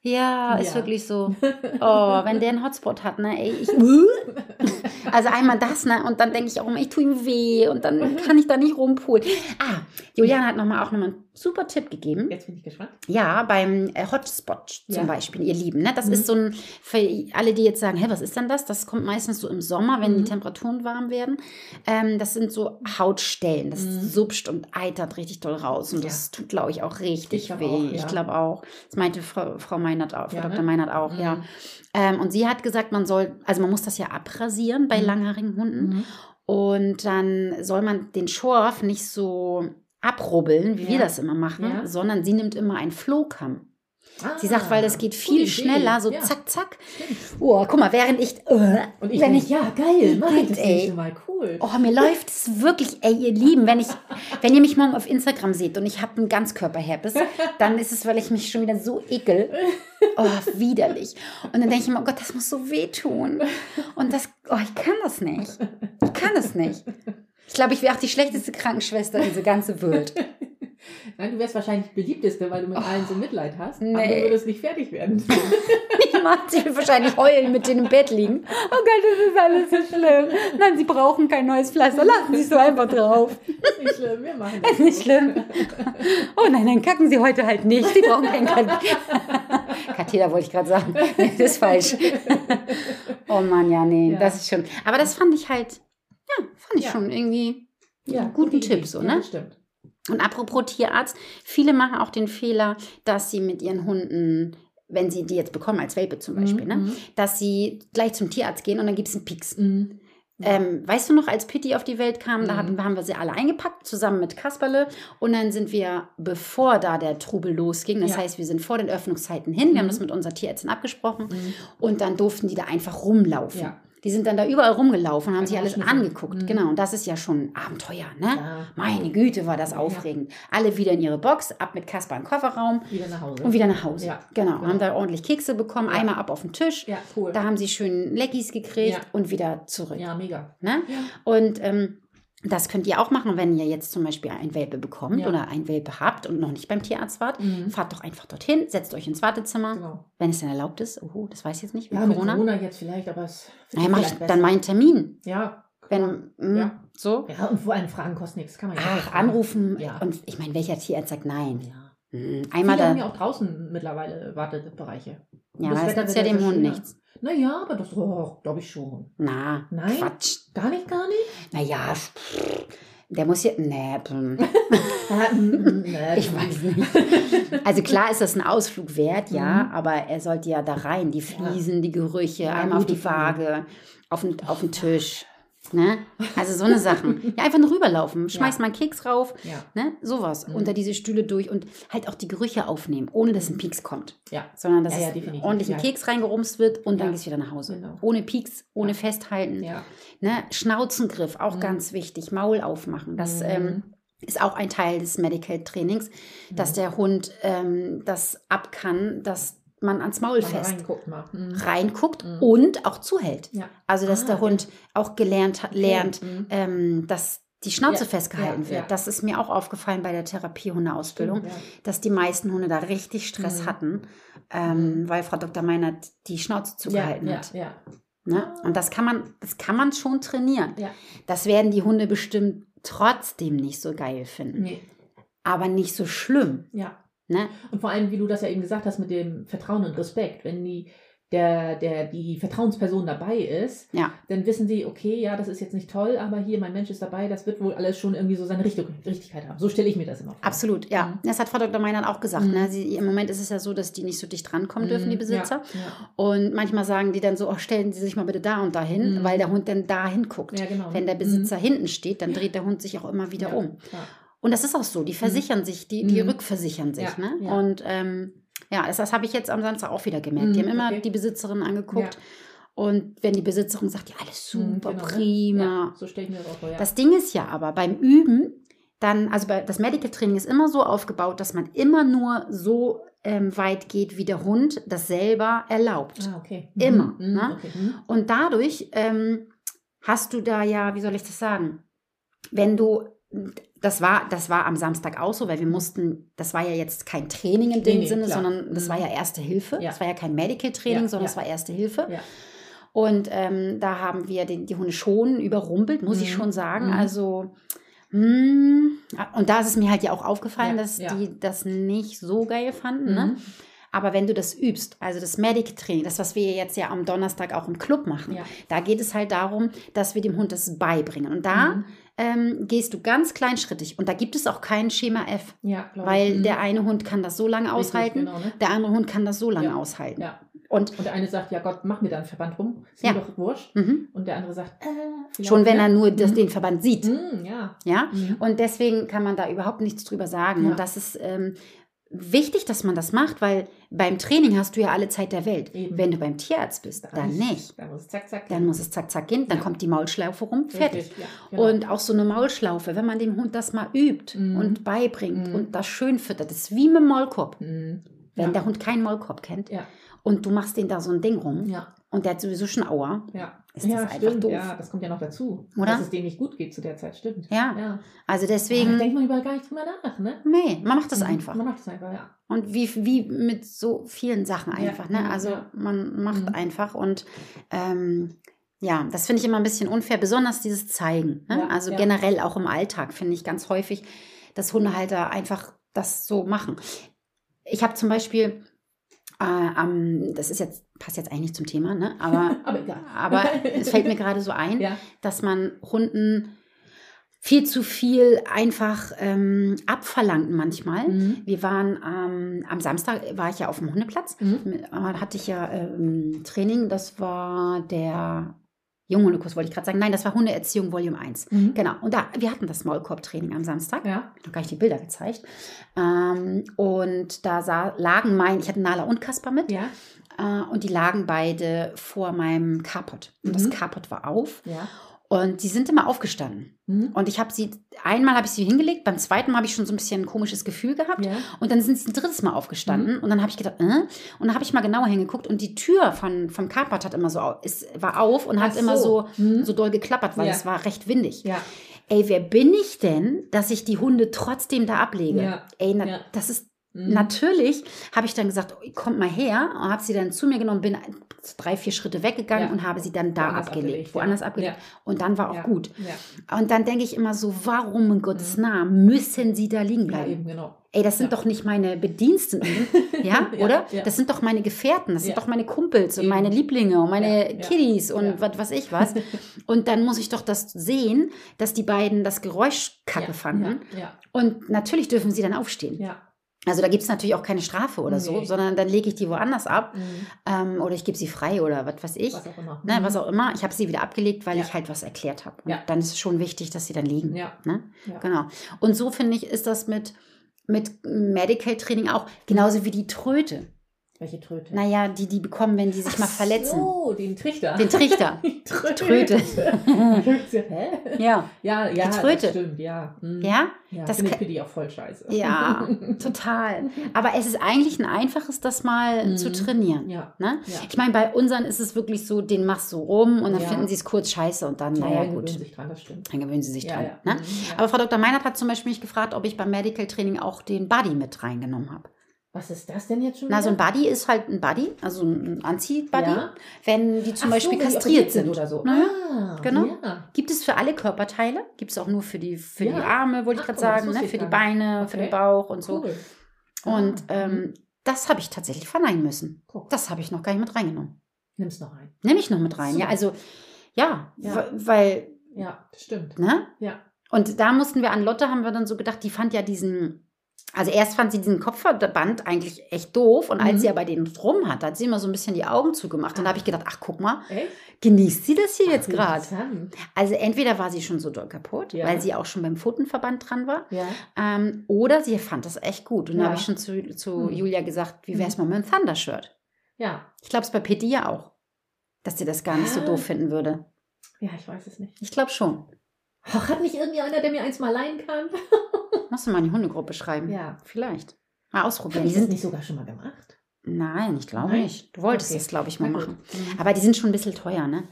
Ja, ist Ja. wirklich so. Oh, wenn der einen Hotspot hat, ne, ey, ich. Also einmal das, ne, und dann denke ich auch immer, ich tue ihm weh und dann kann ich da nicht rumpulen. Ah, Juliane hat nochmal auch nochmal einen super Tipp gegeben. Jetzt bin ich gespannt. Ja, beim äh, Hotspot zum Ja. Beispiel, ihr Lieben. Ne? Das Mhm. ist so ein, für alle, die jetzt sagen, hä, was ist denn das? Das kommt meistens so im Sommer, wenn die Mhm. Temperaturen warm werden. Ähm, das sind so Hautstellen. Das Mhm. supscht und eitert richtig doll raus. Und Ja. das tut, glaube ich, auch richtig Ich weh. auch, Ich ja. glaube auch. Das meinte Frau, Frau Meinert auch, Frau Dr. ne? Meinert auch, ja. Mhm. Ähm, und sie hat gesagt, man soll, also man muss das ja abrasieren bei Mhm. langhaarigen Hunden. Mhm. Und dann soll man den Schorf nicht so abrubbeln, wie wir Ja. das immer machen, Ja. sondern sie nimmt immer einen Flohkamm. Sie Ah, sagt, weil das geht gute viel schneller, so Ja, zack, zack. Oh, guck mal, während ich, äh, Und ich wenn denk, ich, ja, geil, mach ich das Ey. Mal, cool. oh, mir läuft es wirklich, ey, ihr Lieben, wenn ich, wenn ihr mich morgen auf Instagram seht und ich habe einen Ganzkörperherpes, dann ist es, weil ich mich schon wieder so ekel. Oh, widerlich. Und dann denke ich immer, oh Gott, das muss so wehtun. Und das, oh, ich kann das nicht. Ich kann es nicht. Ich glaube, ich wäre auch die schlechteste Krankenschwester in dieser ganzen Welt. Nein, du wärst wahrscheinlich die beliebteste, weil du mit allen so Mitleid hast. Aber Nee. du würdest nicht fertig werden. Ich mag sie wahrscheinlich heulen mit denen im Bett liegen. Oh Gott, das ist alles so schlimm. Nein, sie brauchen kein neues Pflaster. Lassen Sie so einfach drauf. ist nicht schlimm, wir machen das. Ist nicht schlimm. Oh nein, dann kacken Sie heute halt nicht. Sie brauchen keinen Kat Katheter, wollte ich gerade sagen. Nee, das ist falsch. Oh Mann, ja, nee, Ja. das ist schon. Aber das fand ich halt, ja, fand ich Ja. schon irgendwie Ja, einen guten Idee. Tipp so, Ja, ne? das stimmt. Und apropos Tierarzt, viele machen auch den Fehler, dass sie mit ihren Hunden wenn sie die jetzt bekommen als Welpe zum Beispiel, ne, Mhm. dass sie gleich zum Tierarzt gehen und dann gibt es einen Pieks. Mhm. Ähm, weißt du noch, als Pitti auf die Welt kam, da Mhm. hatten, haben wir sie alle eingepackt, zusammen mit Kasperle. Und dann sind wir, bevor da der Trubel losging, das Ja. heißt, wir sind vor den Öffnungszeiten hin, wir haben Mhm. das mit unserer Tierärztin abgesprochen. Mhm. Und dann durften die da einfach rumlaufen. Ja. Die sind dann da überall rumgelaufen und haben sich alles angeguckt. Mhm. Genau, und das ist ja schon Abenteuer, ne? Ja. Meine Güte, war das Ja. aufregend. Alle wieder in ihre Box, ab mit Kasper im Kofferraum Wieder nach Hause. und wieder nach Hause. Ja, Genau, genau. haben da ordentlich Kekse bekommen, Ja. einmal ab auf den Tisch. Ja, cool. Da haben sie schön Leckies gekriegt Ja. und wieder zurück. ja, mega. Ne? Ja. Und ähm, das könnt ihr auch machen, wenn ihr jetzt zum Beispiel ein Welpe bekommt Ja. oder ein Welpe habt und noch nicht beim Tierarzt wart. Mhm. Fahrt doch einfach dorthin, setzt euch ins Wartezimmer, Genau. wenn es denn erlaubt ist. Oh, das weiß ich jetzt nicht. Ja, mit mit Corona. Corona jetzt vielleicht, aber es wird Naja, mach ich vielleicht dann besser. meinen Termin. Ja. Wenn, mh, Ja. so. Ja, und vor allem Fragen kostet nichts. Kann man ja Ach, anrufen. Ja. Und ich meine, welcher Tierarzt sagt nein? Ja. Hm, Einmal Viele haben da. ja auch draußen mittlerweile Wartebereiche. Ja, das das nützt ja dem Hund nichts. Naja, aber das oh, glaube ich schon. Na, Nein? Quatsch. Gar nicht, gar nicht? Naja, der muss ja. Nee. Ah, mm, mm. Ich weiß nicht. Also klar ist das ein Ausflug wert, ja, Mhm. aber er sollte ja da rein. Die Fliesen, die Gerüche, Ja, einmal auf die Waage, auf den, auf den Tisch. Ne? Also so eine Sachen. Ja, einfach nur rüberlaufen. Schmeiß Ja. mal einen Keks rauf. Ja, Ne? Sowas. Mhm. Unter diese Stühle durch und halt auch die Gerüche aufnehmen, ohne dass ein Pieks kommt. ja. Sondern dass Ja, ja, ordentlich ein. Keks reingerumst wird und dann gehst du wieder nach Hause. Genau. Ohne Pieks, ohne. Festhalten. Ja. Ne? Schnauzengriff, auch Mhm. ganz wichtig. Maul aufmachen. Das Mhm. ähm, ist auch ein Teil des Medical Trainings, dass Mhm. der Hund ähm, das ab kann, dass man ans Maul Mal fest reinguckt. Mhm. reinguckt Mhm. und auch zuhält. Ja. Also dass Ah, der ja. Hund auch gelernt hat, lernt, Mhm. ähm, dass die Schnauze Ja, festgehalten ja, wird. ja. Das ist mir auch aufgefallen bei der Therapiehundeausbildung, ja. dass die meisten Hunde da richtig Stress Mhm. hatten, ähm, weil Frau Dr. Meinert die Schnauze zugehalten ja, hat. Ja, ja. Ne? Und das kann man, das kann man schon trainieren. Ja. Das werden die Hunde bestimmt trotzdem nicht so geil finden. Nee. Aber nicht so schlimm. Ja. Ne? Und vor allem, wie du das ja eben gesagt hast, mit dem Vertrauen und Respekt. Wenn die, der, der, die Vertrauensperson dabei ist, Ja. dann wissen sie, okay, ja, das ist jetzt nicht toll, aber hier, mein Mensch ist dabei, das wird wohl alles schon irgendwie so seine Richtung, Richtigkeit haben. So stelle ich mir das immer vor. Absolut, ja. Mhm. Das hat Frau Dr. Meinert auch gesagt. Mhm. Ne? Sie, Im Moment ist es ja so, dass die nicht so dicht rankommen dürfen, die Mhm. Besitzer. Ja, ja. Und manchmal sagen die dann so, oh, stellen Sie sich mal bitte da und dahin, Mhm. weil der Hund dann da hinguckt. Ja, genau. Wenn der Besitzer hinten steht, dann dreht der Hund sich auch immer wieder um. Und das ist auch so, die versichern sich, die, die Mhm. rückversichern sich. Ja, Ne? ja. Und ähm, ja, das, das habe ich jetzt am Samstag auch wieder gemerkt. Mhm, die haben immer okay. die Besitzerin angeguckt. Ja. Und wenn die Besitzerin sagt, ja, alles Mhm, super, genau, ne? prima. So stelle ich mir das auch vor, ja. Das Ding ist ja aber beim Üben, dann, also bei, das Medical Training ist immer so aufgebaut, dass man immer nur so ähm, weit geht, wie der Hund das selber erlaubt. ah, okay. Immer, Mhm, ne? Okay. Mhm. Und dadurch ähm, hast du da ja, wie soll ich das sagen, wenn du, das war, das war am Samstag auch so, weil wir mussten, das war ja jetzt kein Training in dem Nee, Sinne, klar. sondern das Mhm. war ja Erste Hilfe. Ja. Das war ja kein Medical Training, Ja, sondern ja. es war Erste Hilfe. Ja. Und ähm, da haben wir den, die Hunde schon überrumpelt, muss ich Mhm. schon sagen. Mhm. Also, mh, und da ist es mir halt ja auch aufgefallen, Ja, dass ja. die das nicht so geil fanden. Ne? Aber wenn du das übst, also das Medic Training, das, was wir jetzt ja am Donnerstag auch im Club machen, Ja. da geht es halt darum, dass wir dem Hund das beibringen. Und da Mhm. ähm, gehst du ganz kleinschrittig. Und da gibt es auch kein Schema F, Ja, weil ich. Mhm. der eine Hund kann das so lange aushalten, Genau, ne? der andere Hund kann das so lange Ja. aushalten. Und Und der eine sagt, ja Gott, mach mir da einen Verband rum. Ist Ja. mir doch wurscht. mhm. Und der andere sagt, äh, schon wenn er nur das, Mhm. den Verband sieht. Mhm, ja. Ja, Mhm. und deswegen kann man da überhaupt nichts drüber sagen. Ja. Und das ist ähm, wichtig, dass man das macht, weil beim Training hast du ja alle Zeit der Welt. Eben. Wenn du beim Tierarzt bist, dann nicht. Dann muss es zack, zack. Dann muss es zack, zack gehen, dann Ja. kommt die Maulschlaufe rum, fertig. Ja, genau. Und auch so eine Maulschlaufe, wenn man dem Hund das mal übt Mhm. und beibringt Mhm. und das schön füttert, das ist wie mit dem Maulkorb. Mhm. Wenn ja. der Hund keinen Maulkorb kennt und du machst den da so ein Ding rum und der hat sowieso schon Aua, ja. Ist das ja, einfach stimmt. doof. Ja, das kommt ja noch dazu. Oder? Dass es denen nicht gut geht zu der Zeit, stimmt. Ja. ja. also deswegen, denkt man überall gar nicht drüber nach, ne? nee, man macht das Mhm. einfach. Man macht es einfach, ja. Und wie, wie mit so vielen Sachen Ja, einfach. ne? ja, Also ja. man macht Mhm. einfach und ähm, ja, das finde ich immer ein bisschen unfair, besonders dieses Zeigen. Ne? Ja, also ja. generell auch im Alltag finde ich ganz häufig, dass Hundehalter einfach das so machen. Ich habe zum Beispiel, äh, am- das ist jetzt, passt jetzt eigentlich zum Thema, ne? aber, Aber egal. aber es fällt mir gerade so ein, Ja. dass man Hunden viel zu viel einfach ähm, abverlangt manchmal. Mhm. Wir waren ähm, am Samstag, war ich ja auf dem Hundeplatz, Mhm. äh, hatte ich ja ähm, Training, das war der Junghundekurs, wollte ich gerade sagen. Nein, das war Hundeerziehung Volume 1. Mhm. Genau, und da, wir hatten das Maulkorbtraining am Samstag. Ja. noch gar nicht die Bilder gezeigt. Ähm, und da sah, lagen mein, ich hatte Nala und Kasper mit. Ja. Äh, und die lagen beide vor meinem Carport. Und das Mhm. Carport war auf. Ja. Und die sind immer aufgestanden. Mhm. Und ich habe sie, einmal habe ich sie hingelegt, beim zweiten Mal habe ich schon so ein bisschen ein komisches Gefühl gehabt. Ja. Und dann sind sie ein drittes Mal aufgestanden. Mhm. Und dann habe ich gedacht, äh? Und dann habe ich mal genauer hingeguckt. Und die Tür von, vom Carport hat immer so, ist, war auf und hat Ach immer so, Mhm. so doll geklappert, weil Ja. es war recht windig. Ja. Ey, wer bin ich denn, dass ich die Hunde trotzdem da ablege? Ey, na, das ist Mhm. Natürlich habe ich dann gesagt, kommt mal her, und habe sie dann zu mir genommen, bin drei, vier Schritte weggegangen Ja. und habe sie dann da Woanders abgelegt, abgelegt, woanders ja. abgelegt. Ja. Und dann war auch gut. Und dann denke ich immer so, warum in Gottes Namen müssen sie da liegen bleiben? eben, genau. Ey, das sind doch nicht meine Bediensteten, ja, oder? Das sind doch meine Gefährten, das sind doch meine Kumpels und meine Lieblinge und meine. Kiddies und was weiß ich was. Und dann muss ich doch das sehen, dass die beiden das Geräusch kacke fanden. Ja. Und natürlich dürfen sie dann aufstehen. Ja. Also da gibt es natürlich auch keine Strafe oder so, Nee. sondern dann lege ich die woanders ab Mhm. ähm, oder ich gebe sie frei oder was weiß ich. Was auch immer. Ne, Mhm. was auch immer. Ich habe sie wieder abgelegt, weil Ja. ich halt was erklärt habe. Und Ja. dann ist es schon wichtig, dass sie dann liegen. Ja. Ne? Ja. Genau. Und so finde ich, ist das mit, mit Medical Training auch. Genauso wie die Tröte. Welche Tröte? Naja, die die bekommen, wenn die sich mal verletzen. Oh, den Trichter. Den Trichter. Die Tröte. Tröte. Hä? Ja. Ja, ja, Tröte. das stimmt, ja. Mhm. Ja? Ja, Das finde ich für die auch voll scheiße. Ja, total. Aber es ist eigentlich ein einfaches, das mal Mhm. zu trainieren. Ja. Ne? Ja. Ich meine, bei unseren ist es wirklich so, den machst du rum und dann Ja. finden sie es kurz scheiße und dann, Ja, naja, ja, gut, gewöhnen sich dran, das stimmt. dann gewöhnen sie sich dran. Ne? Mhm. Aber Frau Dr. Meinert hat zum Beispiel mich gefragt, ob ich beim Medical Training auch den Buddy mit reingenommen habe. Was ist das denn jetzt schon? Na, so ein wieder? Buddy ist halt ein Buddy, also ein Anzieh-Buddy, Ja. wenn die zum Ach Beispiel so, die kastriert sind. oder so. Naja, Ah, genau. Ja. Gibt es für alle Körperteile, gibt es auch nur für die, für die Ja. Arme, wollte ich gerade sagen, ne? für die. Beine, für den Okay. Bauch und so. Cool. Und Ah, ähm, mhm. das habe ich tatsächlich verneinen müssen. Guck. Das habe ich noch gar nicht mit reingenommen. Nimm's noch ein. Nehme ich noch mit rein. So. Ja, also, ja, weil, Ja, stimmt. ne? Ja. Und da mussten wir an Lotte, haben wir dann so gedacht, die fand ja diesen, also erst fand sie diesen Kopfverband eigentlich echt doof und als Mhm. sie aber den drum hat, hat sie immer so ein bisschen die Augen zugemacht. Und da habe ich gedacht, ach guck mal, Echt? genießt sie das hier jetzt Ach, gerade? interessant. Also entweder war sie schon so doll kaputt, Ja. weil sie auch schon beim Pfotenverband dran war, Ja. ähm, oder sie fand das echt gut. Und da Ja. habe ich schon zu, zu Hm. Julia gesagt, wie wäre es mal mit einem Thunder-Shirt? Ja. Ich glaube es bei Pitti ja auch, dass sie das gar nicht so doof finden würde. Ja, ich weiß es nicht. Ich glaube schon. Ach, hat nicht irgendwie einer, der mir eins mal leihen kann? Musst du mal in die Hundegruppe schreiben. Ja. Vielleicht. Mal ausprobieren. Habe Die das sind nicht sogar schon mal gemacht? Nein, ich glaube Nein? nicht. Du wolltest Okay. das, glaube ich, mal machen. Mhm. Aber die sind schon ein bisschen teuer, ne?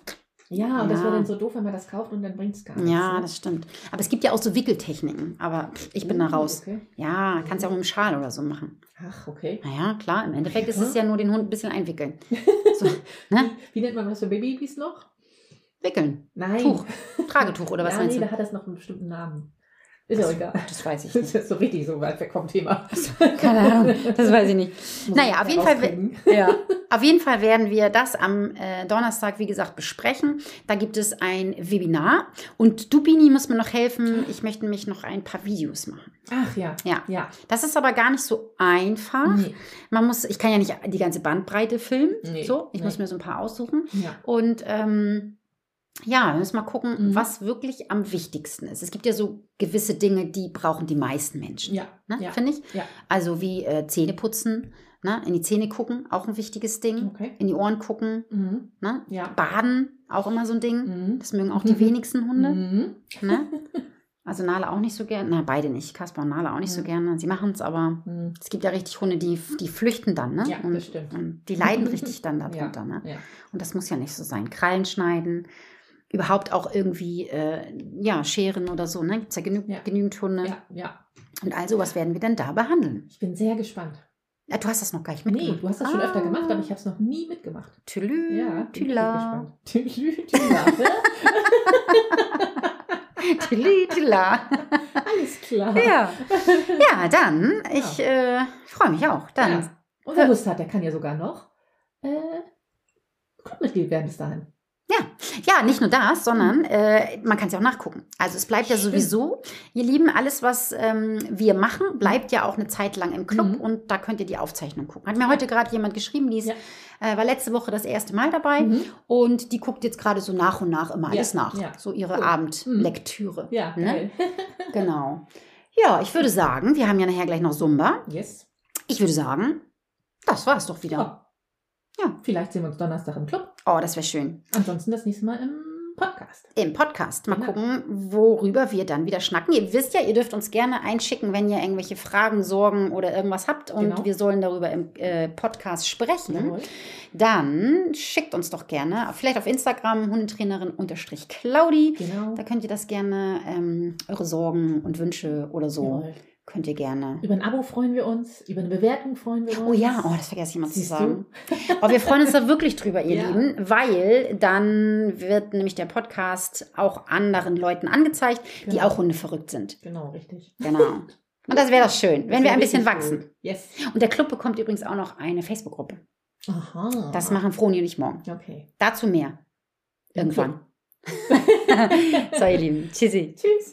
Ja, und das Ja. wäre dann so doof, wenn man das kauft und dann bringt es gar nichts. Ja, ne? das stimmt. Aber es gibt ja auch so Wickeltechniken. Aber ich bin da Uh, raus. Okay. Ja, kannst ja auch mit dem Schal oder so machen. Ach, okay. Naja, klar, im Endeffekt ist es ja nur den Hund ein bisschen einwickeln. So, ne? Wie nennt man das für Babys noch? Wickeln. Nein. Tuch. Tragetuch oder was ja, meinst nee, du? da hat das noch einen bestimmten Namen. Ist ja egal. Das weiß ich Das nicht. ist so richtig so weit weg vom Thema. Keine Ahnung, das weiß ich nicht. Muss Naja, auf jeden Fall. Ja, auf jeden Fall werden wir das am äh, Donnerstag, wie gesagt, besprechen. Da gibt es ein Webinar und du, Bini, musst mir noch helfen. Ich möchte nämlich noch ein paar Videos machen. Ach ja. Ja. Ja. Das ist aber gar nicht so einfach. Nee. Man muss, ich kann ja nicht die ganze Bandbreite filmen. Nee, so, ich nee. muss mir so ein paar aussuchen. Ja. Und ähm, ja, wir müssen mal gucken, Mhm. was wirklich am wichtigsten ist. Es gibt ja so gewisse Dinge, die brauchen die meisten Menschen. Ja. Ne, Ja. Finde ich. Ja. Also wie äh, Zähne putzen, ne? in die Zähne gucken, auch ein wichtiges Ding. Okay. In die Ohren gucken, Mhm. ne? Ja. Baden, auch immer so ein Ding. Mhm. Das mögen auch die wenigsten Hunde. Mhm. Ne? Also Nala auch nicht so gerne. Na, beide nicht. Kasper und Nala auch nicht so Mhm. gerne. Sie machen es, aber Mhm. es gibt ja richtig Hunde, die, die flüchten dann. Ne? Ja, das und, stimmt. und die leiden richtig dann darunter. Ja. Ne? Ja. Und das muss ja nicht so sein. Krallen schneiden, überhaupt auch irgendwie äh, ja, Scheren oder so. Ne? Gibt es ja, genü Ja. genügend Hunde. Ja. Ja. Und all sowas werden wir denn da behandeln. Ich bin sehr gespannt. Ja, du hast das noch gar nicht Nee, mitgemacht. du hast das schon Ah. öfter gemacht, aber ich habe es noch nie mitgemacht. Tülü, Ja, tüla. Tülü, tüla. Tülü, tüla. Alles klar. Ja. ja, dann, ich äh, freue mich auch. Dann, Ja. Und wer Lust hat, der kann ja sogar noch äh, Clubmitglied werden bis dahin. Ja, nicht nur das, sondern äh, man kann es ja auch nachgucken. Also es bleibt ja sowieso, ihr Lieben, alles, was ähm, wir machen, bleibt ja auch eine Zeit lang im Club Mhm. und da könnt ihr die Aufzeichnung gucken. Hat mir heute gerade jemand geschrieben, die ist, Ja. äh, war letzte Woche das erste Mal dabei Mhm. und die guckt jetzt gerade so nach und nach immer Ja, alles nach. ja. So ihre Cool. Abendlektüre. Ja, Ne? Genau. Ja, ich würde sagen, wir haben ja nachher gleich noch Zumba. Yes. Ich würde sagen, das war's doch wieder. Ja. Ja. Vielleicht sehen wir uns Donnerstag im Club. Oh, das wäre schön. Ansonsten das nächste Mal im Podcast. Im Podcast. Mal Genau. gucken, worüber wir dann wieder schnacken. Ihr wisst ja, ihr dürft uns gerne einschicken, wenn ihr irgendwelche Fragen, Sorgen oder irgendwas habt und Genau. wir sollen darüber im äh, Podcast sprechen. Jawohl. Dann schickt uns doch gerne, vielleicht auf Instagram, Hundetrainerin-Claudi. Genau. Da könnt ihr das gerne, ähm, eure Sorgen und Wünsche oder so, Jawohl. Könnt ihr gerne. Über ein Abo freuen wir uns, über eine Bewertung freuen wir uns. Oh ja, oh, das vergesse ich immer zu Siehst du? sagen. Aber wir freuen uns da wirklich drüber, ihr Ja. Lieben, weil dann wird nämlich der Podcast auch anderen Leuten angezeigt, die Genau. auch Hunde verrückt sind. Genau, richtig. Genau. Und das wäre doch schön, wenn wir ein bisschen wachsen. gut. Yes. Und der Club bekommt übrigens auch noch eine Facebook-Gruppe. Aha. Das machen Froni und ich morgen. Okay. Dazu mehr. Irgendwann. so, ihr Lieben. Tschüssi. Tschüss.